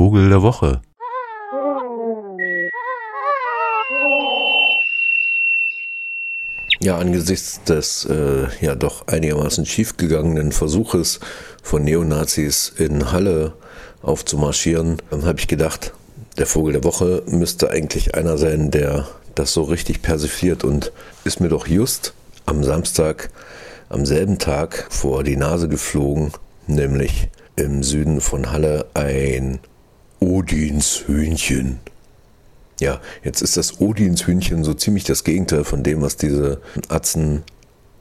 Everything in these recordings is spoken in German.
Vogel der Woche. Ja, angesichts des äh, ja doch einigermaßen schiefgegangenen Versuches von Neonazis in Halle aufzumarschieren, habe ich gedacht, der Vogel der Woche müsste eigentlich einer sein, der das so richtig persifliert und ist mir doch just am Samstag, am selben Tag vor die Nase geflogen, nämlich im Süden von Halle ein Odinshühnchen. Ja, jetzt ist das Odinshühnchen so ziemlich das Gegenteil von dem, was diese Atzen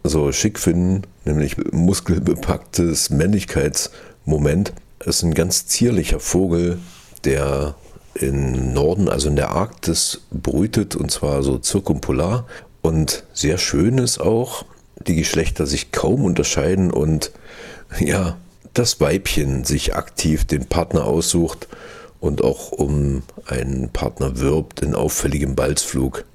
so schick finden, nämlich muskelbepacktes Männlichkeitsmoment. Es ist ein ganz zierlicher Vogel, der im Norden, also in der Arktis, brütet und zwar so zirkumpolar und sehr schön ist auch, die Geschlechter sich kaum unterscheiden und ja, das Weibchen sich aktiv den Partner aussucht und auch um einen Partner wirbt in auffälligem Balzflug.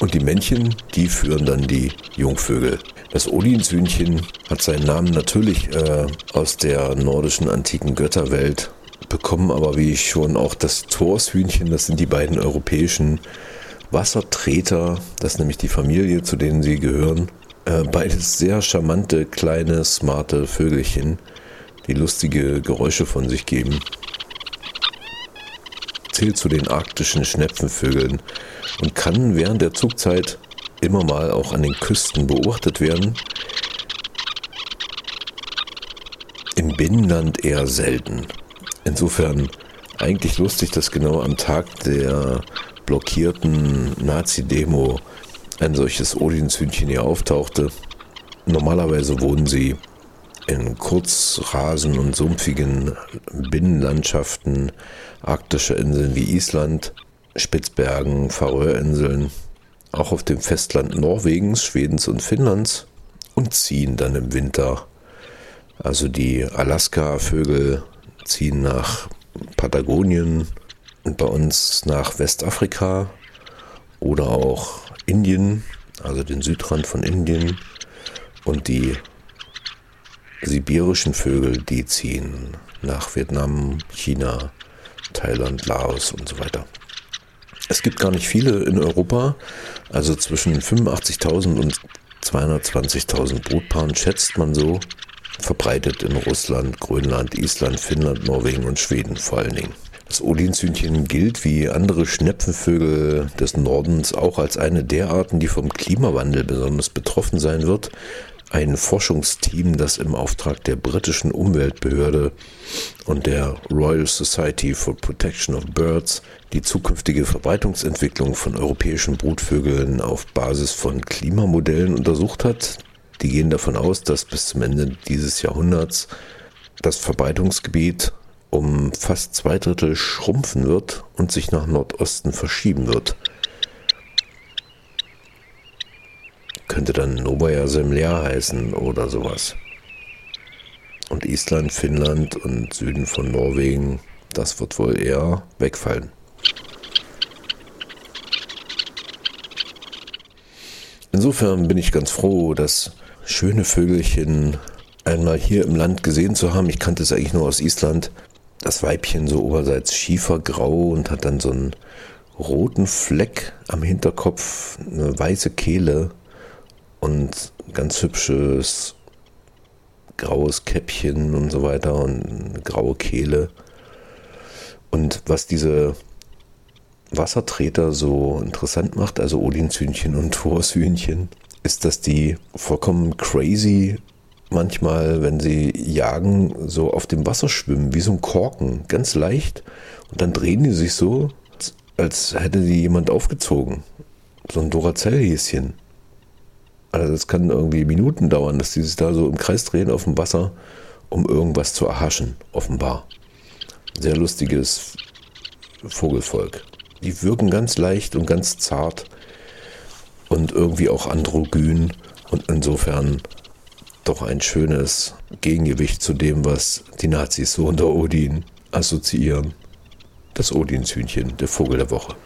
Und die Männchen, die führen dann die Jungvögel. Das Odinshühnchen hat seinen Namen natürlich äh, aus der nordischen antiken Götterwelt bekommen, aber wie ich schon auch das Thorshühnchen, das sind die beiden europäischen Wassertreter, das ist nämlich die Familie, zu denen sie gehören. Äh, beides sehr charmante, kleine, smarte Vögelchen, die lustige Geräusche von sich geben. Zählt zu den arktischen Schnepfenvögeln und kann während der Zugzeit immer mal auch an den Küsten beobachtet werden. Im Binnenland eher selten. Insofern eigentlich lustig, dass genau am Tag der blockierten Nazi-Demo ein solches Odinshühnchen hier auftauchte. Normalerweise wohnen sie in Kurzrasen und sumpfigen Binnenlandschaften arktischer Inseln wie Island, Spitzbergen, Färöerinseln auch auf dem Festland Norwegens, Schwedens und Finnlands und ziehen dann im Winter. Also die Alaska-Vögel ziehen nach Patagonien und bei uns nach Westafrika oder auch Indien, also den Südrand von Indien. Und die sibirischen Vögel, die ziehen nach Vietnam, China, Thailand, Laos und so weiter. Es gibt gar nicht viele in Europa, also zwischen 85.000 und 220.000 Brutpaaren schätzt man so, verbreitet in Russland, Grönland, Island, Finnland, Norwegen und Schweden vor allen Dingen. Das Odinshühnchen gilt wie andere Schnepfenvögel des Nordens auch als eine der Arten, die vom Klimawandel besonders betroffen sein wird ein Forschungsteam, das im Auftrag der britischen Umweltbehörde und der Royal Society for Protection of Birds die zukünftige Verbreitungsentwicklung von europäischen Brutvögeln auf Basis von Klimamodellen untersucht hat. Die gehen davon aus, dass bis zum Ende dieses Jahrhunderts das Verbreitungsgebiet um fast zwei Drittel schrumpfen wird und sich nach Nordosten verschieben wird. könnte dann Novaya Zemlya heißen oder sowas. Und Island, Finnland und Süden von Norwegen, das wird wohl eher wegfallen. Insofern bin ich ganz froh, das schöne Vögelchen einmal hier im Land gesehen zu haben. Ich kannte es eigentlich nur aus Island. Das Weibchen so oberseits schiefergrau und hat dann so einen roten Fleck am Hinterkopf, eine weiße Kehle und ganz hübsches graues Käppchen und so weiter und eine graue Kehle. Und was diese Wassertreter so interessant macht, also Odinshühnchen und Thorshühnchen, ist, dass die vollkommen crazy manchmal, wenn sie jagen, so auf dem Wasser schwimmen, wie so ein Korken, ganz leicht. Und dann drehen die sich so, als hätte die jemand aufgezogen. So ein Duracell-Häschen. Also das kann irgendwie Minuten dauern, dass die sich da so im Kreis drehen auf dem Wasser, um irgendwas zu erhaschen, offenbar. Sehr lustiges Vogelvolk. Die wirken ganz leicht und ganz zart und irgendwie auch androgyn und insofern doch ein schönes Gegengewicht zu dem, was die Nazis so unter Odin assoziieren. Das Odinshühnchen, der Vogel der Woche.